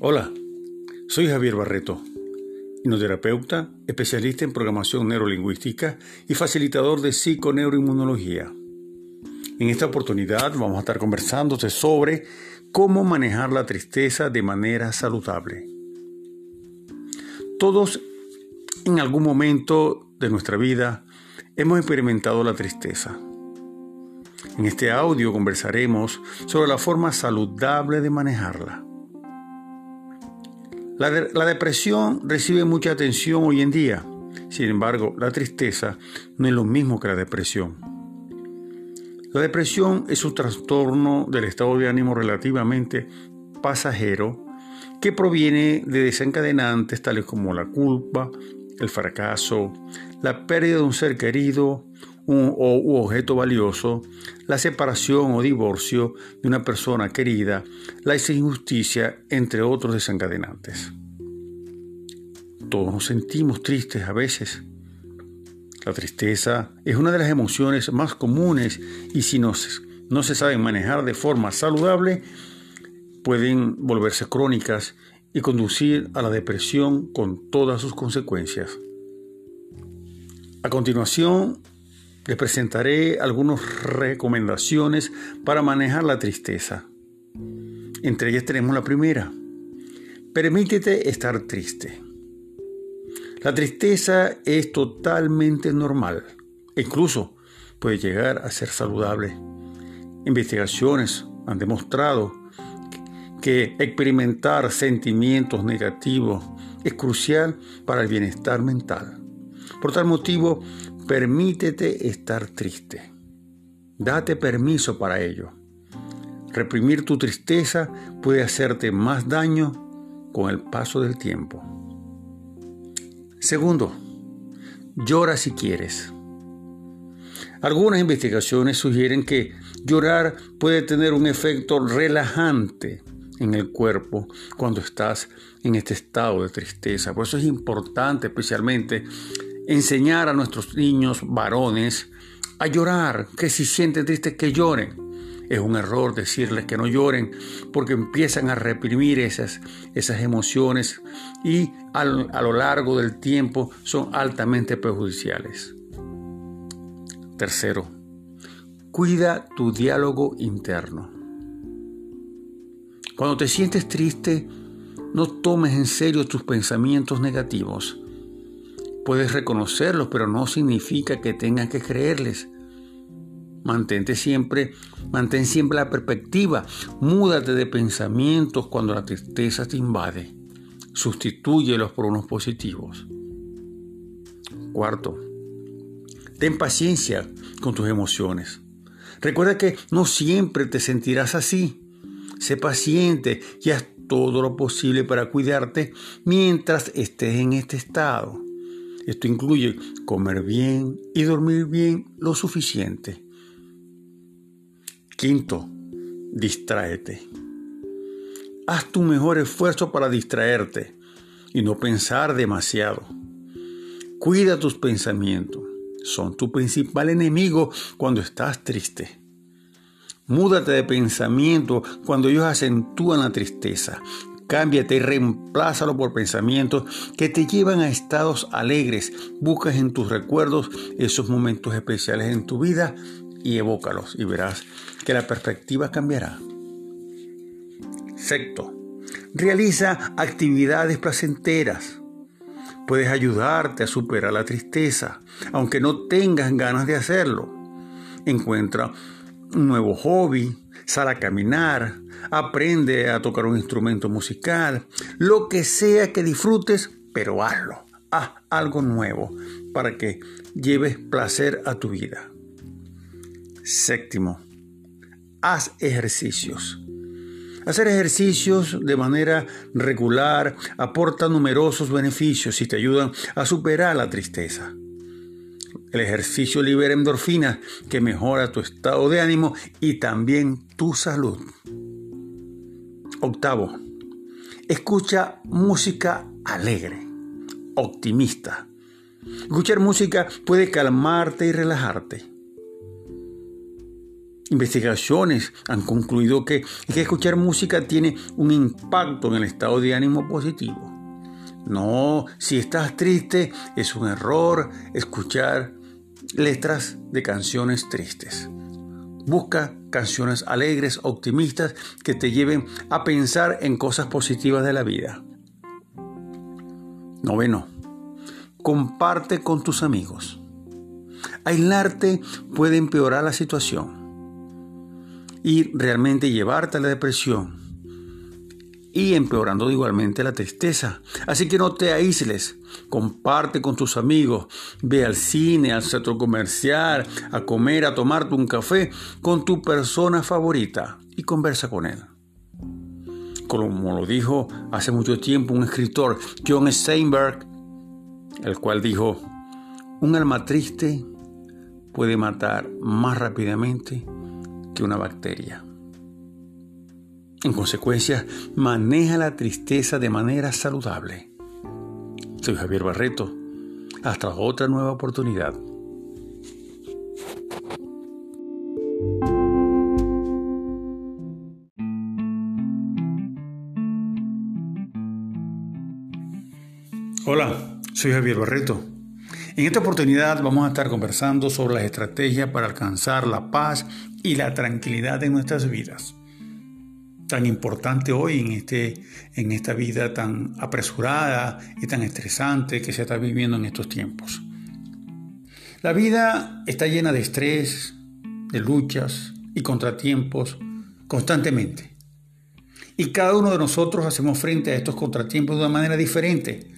Hola, soy Javier Barreto, hipnoterapeuta, especialista en programación neurolingüística y facilitador de psiconeuroinmunología. En esta oportunidad vamos a estar conversando sobre cómo manejar la tristeza de manera saludable. Todos en algún momento de nuestra vida hemos experimentado la tristeza. En este audio conversaremos sobre la forma saludable de manejarla. La, depresión recibe mucha atención hoy en día. Sin embargo, la tristeza no es lo mismo que la depresión. La depresión es un trastorno del estado de ánimo relativamente pasajero que proviene de desencadenantes tales como la culpa, el fracaso, la pérdida de un ser querido un, o objeto valioso, la separación o divorcio de una persona querida, la injusticia, entre otros desencadenantes. Todos nos sentimos tristes a veces. La tristeza es una de las emociones más comunes y si no, no se saben manejar de forma saludable, pueden volverse crónicas y conducir a la depresión con todas sus consecuencias. A continuación, les presentaré algunas recomendaciones para manejar la tristeza. Entre ellas tenemos la primera. Permítete estar triste. La tristeza es totalmente normal incluso puede llegar a ser saludable. Investigaciones han demostrado que experimentar sentimientos negativos es crucial para el bienestar mental. Por tal motivo, Permítete estar triste. Date permiso para ello. Reprimir tu tristeza puede hacerte más daño con el paso del tiempo. Segundo, llora si quieres. Algunas investigaciones sugieren que llorar puede tener un efecto relajante en el cuerpo cuando estás en este estado de tristeza. Por eso es importante especialmente enseñar a nuestros niños varones a llorar, que si sienten tristes que lloren. Es un error decirles que no lloren porque empiezan a reprimir esas, esas emociones y a lo largo del tiempo son altamente perjudiciales. Tercero, cuida tu diálogo interno. Cuando te sientes triste, no tomes en serio tus pensamientos negativos Puedes reconocerlos, pero no significa que tengas que creerles. Mantente siempre, mantén siempre la perspectiva. Múdate de pensamientos cuando la tristeza te invade. Sustitúyelos por unos positivos. Cuarto, ten paciencia con tus emociones. Recuerda que no siempre te sentirás así. Sé paciente y haz todo lo posible para cuidarte mientras estés en este estado. Esto incluye comer bien y dormir bien lo suficiente. Quinto, distráete. Haz tu mejor esfuerzo para distraerte y no pensar demasiado. Cuida tus pensamientos. Son tu principal enemigo cuando estás triste. Múdate de pensamiento cuando ellos acentúan la tristeza. Cámbiate y reemplázalo por pensamientos que te llevan a estados alegres. Buscas en tus recuerdos esos momentos especiales en tu vida y evócalos y verás que la perspectiva cambiará. Sexto, realiza actividades placenteras. Puedes ayudarte a superar la tristeza, aunque no tengas ganas de hacerlo. Encuentra un nuevo hobby, sal a caminar, aprende a tocar un instrumento musical, lo que sea que disfrutes, pero hazlo. Haz algo nuevo para que lleves placer a tu vida. Séptimo, haz ejercicios. Hacer ejercicios de manera regular aporta numerosos beneficios y te ayudan a superar la tristeza. El ejercicio libera endorfinas que mejora tu estado de ánimo y también tu salud. Octavo, escucha música alegre, optimista. Escuchar música puede calmarte y relajarte. Investigaciones han concluido que, que escuchar música tiene un impacto en el estado de ánimo positivo. No, si estás triste, es un error escuchar letras de canciones tristes. Busca canciones alegres, optimistas, que te lleven a pensar en cosas positivas de la vida. Noveno, comparte con tus amigos. Aislarte puede empeorar la situación y realmente llevarte a la depresión y empeorando igualmente la tristeza. Así que no te aísles, comparte con tus amigos, ve al cine, al centro comercial, a comer, a tomarte un café con tu persona favorita y conversa con él. Como lo dijo hace mucho tiempo un escritor, John Steinberg, el cual dijo, un alma triste puede matar más rápidamente que una bacteria. En consecuencia, maneja la tristeza de manera saludable. Soy Javier Barreto. Hasta otra nueva oportunidad. Hola, soy Javier Barreto. En esta oportunidad vamos a estar conversando sobre las estrategias para alcanzar la paz y la tranquilidad en nuestras vidas tan importante hoy en, este, en esta vida tan apresurada y tan estresante que se está viviendo en estos tiempos. La vida está llena de estrés, de luchas y contratiempos constantemente. Y cada uno de nosotros hacemos frente a estos contratiempos de una manera diferente,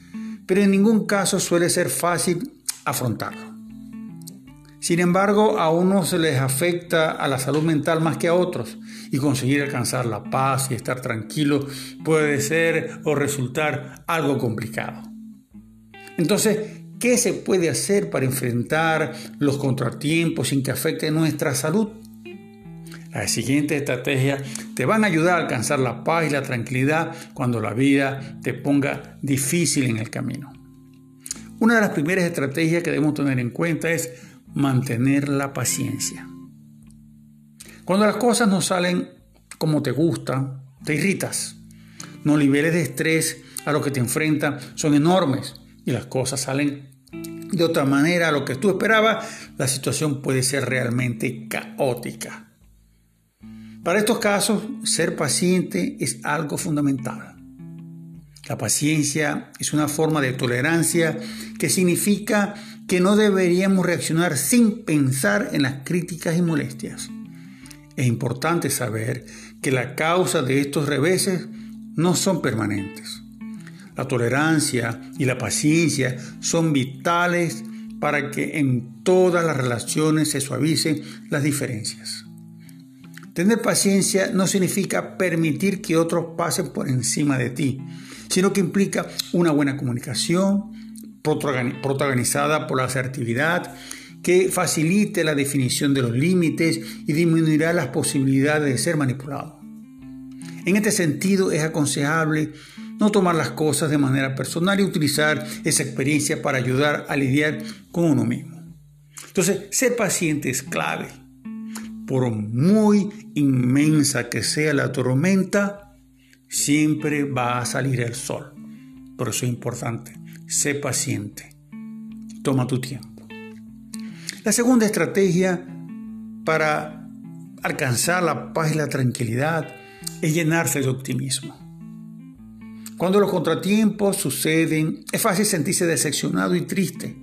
pero en ningún caso suele ser fácil afrontarlo. Sin embargo, a unos les afecta a la salud mental más que a otros y conseguir alcanzar la paz y estar tranquilo puede ser o resultar algo complicado. Entonces, ¿qué se puede hacer para enfrentar los contratiempos sin que afecte nuestra salud? Las siguientes estrategias te van a ayudar a alcanzar la paz y la tranquilidad cuando la vida te ponga difícil en el camino. Una de las primeras estrategias que debemos tener en cuenta es mantener la paciencia. Cuando las cosas no salen como te gusta, te irritas. Los niveles de estrés a los que te enfrentas son enormes y las cosas salen de otra manera a lo que tú esperabas, la situación puede ser realmente caótica. Para estos casos, ser paciente es algo fundamental. La paciencia es una forma de tolerancia que significa que no deberíamos reaccionar sin pensar en las críticas y molestias. Es importante saber que la causa de estos reveses no son permanentes. La tolerancia y la paciencia son vitales para que en todas las relaciones se suavicen las diferencias. Tener paciencia no significa permitir que otros pasen por encima de ti, sino que implica una buena comunicación, protagonizada por la asertividad, que facilite la definición de los límites y disminuirá las posibilidades de ser manipulado. En este sentido, es aconsejable no tomar las cosas de manera personal y utilizar esa experiencia para ayudar a lidiar con uno mismo. Entonces, ser paciente es clave. Por muy inmensa que sea la tormenta, siempre va a salir el sol. Por eso es importante sé paciente. Toma tu tiempo. La segunda estrategia para alcanzar la paz y la tranquilidad es llenarse de optimismo. Cuando los contratiempos suceden, es fácil sentirse decepcionado y triste.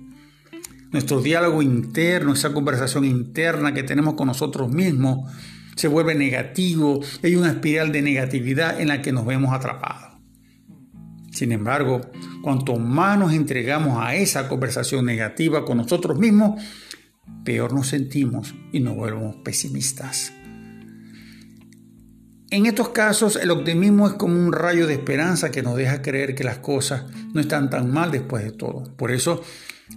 Nuestro diálogo interno, esa conversación interna que tenemos con nosotros mismos, se vuelve negativo. Hay una espiral de negatividad en la que nos vemos atrapados. Sin embargo, cuanto más nos entregamos a esa conversación negativa con nosotros mismos, peor nos sentimos y nos volvemos pesimistas. En estos casos, el optimismo es como un rayo de esperanza que nos deja creer que las cosas no están tan mal después de todo. Por eso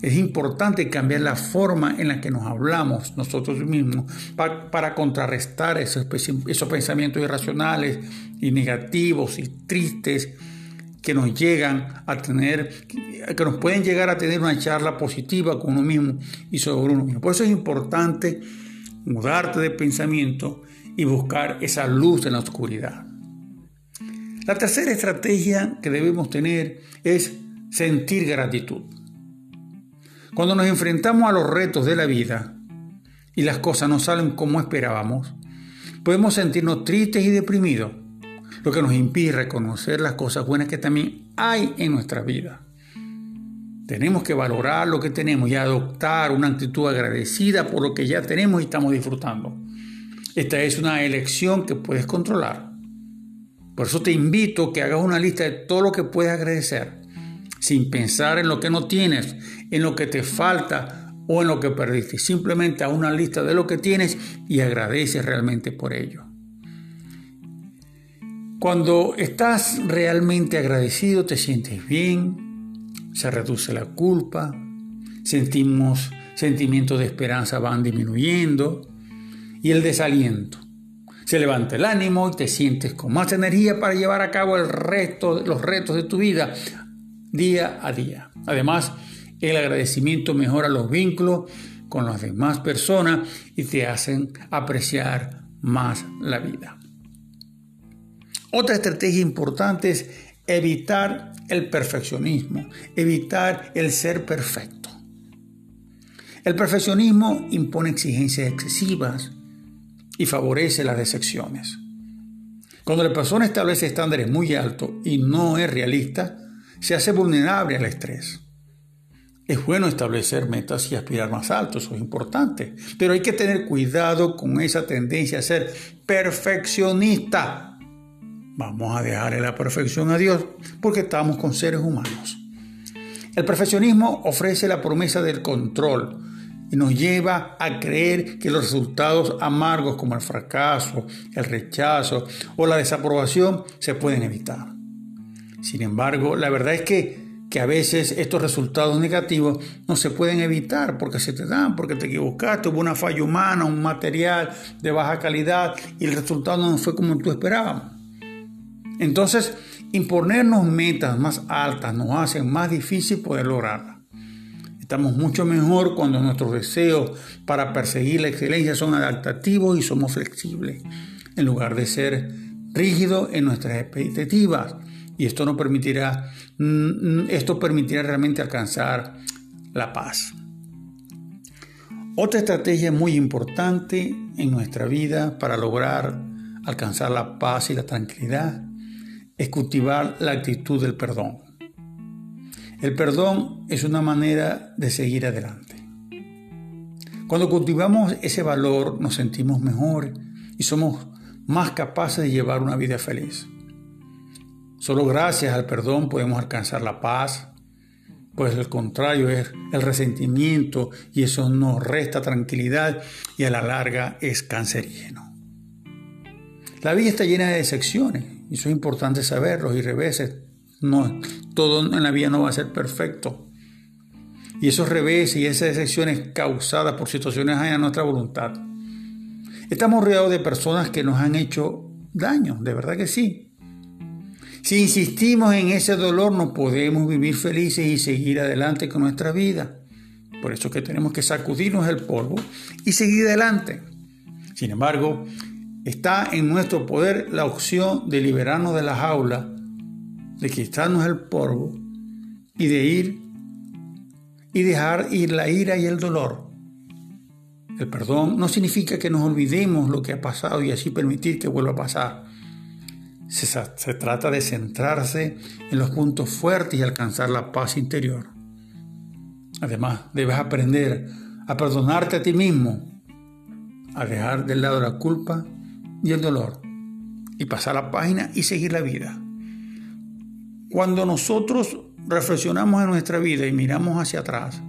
es importante cambiar la forma en la que nos hablamos nosotros mismos para, contrarrestar esos pensamientos irracionales y negativos y tristes que nos llegan a tener, que nos pueden llegar a tener una charla positiva con uno mismo y sobre uno mismo. Por eso es importante mudarte de pensamiento y buscar esa luz en la oscuridad. La tercera estrategia que debemos tener es sentir gratitud. Cuando nos enfrentamos a los retos de la vida y las cosas no salen como esperábamos, podemos sentirnos tristes y deprimidos, lo que nos impide reconocer las cosas buenas que también hay en nuestra vida. Tenemos que valorar lo que tenemos y adoptar una actitud agradecida por lo que ya tenemos y estamos disfrutando. Esta es una elección que puedes controlar. Por eso te invito a que hagas una lista de todo lo que puedes agradecer, sin pensar en lo que no tienes, en lo que te falta o en lo que perdiste. Simplemente haz una lista de lo que tienes y agradeces realmente por ello. Cuando estás realmente agradecido, te sientes bien, se reduce la culpa, sentimos sentimientos de esperanza van disminuyendo y el desaliento. Se levanta el ánimo y te sientes con más energía para llevar a cabo el resto, los retos de tu vida día a día. Además, el agradecimiento mejora los vínculos con las demás personas y te hacen apreciar más la vida. Otra estrategia importante es evitar el perfeccionismo, evitar el ser perfecto. El perfeccionismo impone exigencias excesivas y favorece las decepciones. Cuando la persona establece estándares muy altos y no es realista, se hace vulnerable al estrés. Es bueno establecer metas y aspirar más alto, eso es importante, pero hay que tener cuidado con esa tendencia a ser perfeccionista Vamos a dejarle la perfección a Dios porque estamos con seres humanos. El perfeccionismo ofrece la promesa del control y nos lleva a creer que los resultados amargos como el fracaso, el rechazo o la desaprobación se pueden evitar. Sin embargo, la verdad es que, que a veces estos resultados negativos no se pueden evitar porque se te dan, porque te equivocaste, hubo una falla humana, un material de baja calidad y el resultado no fue como tú esperabas. Entonces, imponernos metas más altas nos hace más difícil poder lograrlas. Estamos mucho mejor cuando nuestros deseos para perseguir la excelencia son adaptativos y somos flexibles, en lugar de ser rígidos en nuestras expectativas. Y esto nos permitirá, mm, esto permitirá realmente alcanzar la paz. Otra estrategia muy importante en nuestra vida para lograr alcanzar la paz y la tranquilidad es cultivar la actitud del perdón. El perdón es una manera de seguir adelante. Cuando cultivamos ese valor nos sentimos mejor y somos más capaces de llevar una vida feliz. Solo gracias al perdón podemos alcanzar la paz, pues el contrario es el resentimiento y eso nos resta tranquilidad y a la larga es cancerígeno. La vida está llena de decepciones y eso es importante saberlo y reveses. No, todo en la vida no va a ser perfecto. Y esos reveses y esas decepciones causadas por situaciones a nuestra voluntad. Estamos rodeados de personas que nos han hecho daño, de verdad que sí. Si insistimos en ese dolor no podemos vivir felices y seguir adelante con nuestra vida. Por eso que tenemos que sacudirnos el polvo y seguir adelante. Sin embargo, Está en nuestro poder la opción de liberarnos de la jaula, de quitarnos el polvo y de ir y dejar ir la ira y el dolor. El perdón no significa que nos olvidemos lo que ha pasado y así permitir que vuelva a pasar. Se, se, trata de centrarse en los puntos fuertes y alcanzar la paz interior. Además, debes aprender a perdonarte a ti mismo, a dejar de lado la culpa y el dolor y pasar la página y seguir la vida. Cuando nosotros reflexionamos en nuestra vida y miramos hacia atrás,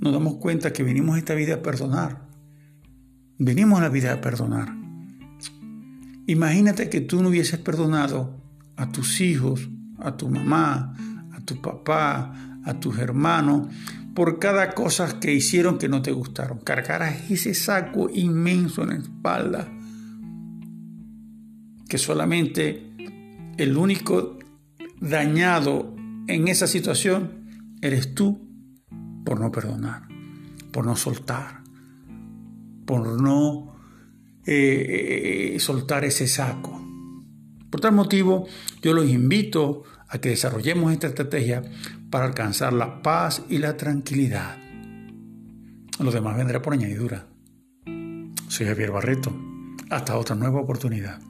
nos damos cuenta que vinimos a esta vida a perdonar. Venimos a la vida a perdonar. Imagínate que tú no hubieses perdonado a tus hijos, a tu mamá, a tu papá, a tus hermanos, por cada cosa que hicieron que no te gustaron. Cargarás ese saco inmenso en la espalda. Que solamente el único dañado en esa situación eres tú por no perdonar, por no soltar, por no eh, eh, soltar ese saco. Por tal motivo, yo los invito a que desarrollemos esta estrategia para alcanzar la paz y la tranquilidad. Lo demás vendrá por añadidura. Soy Javier Barreto. Hasta otra nueva oportunidad.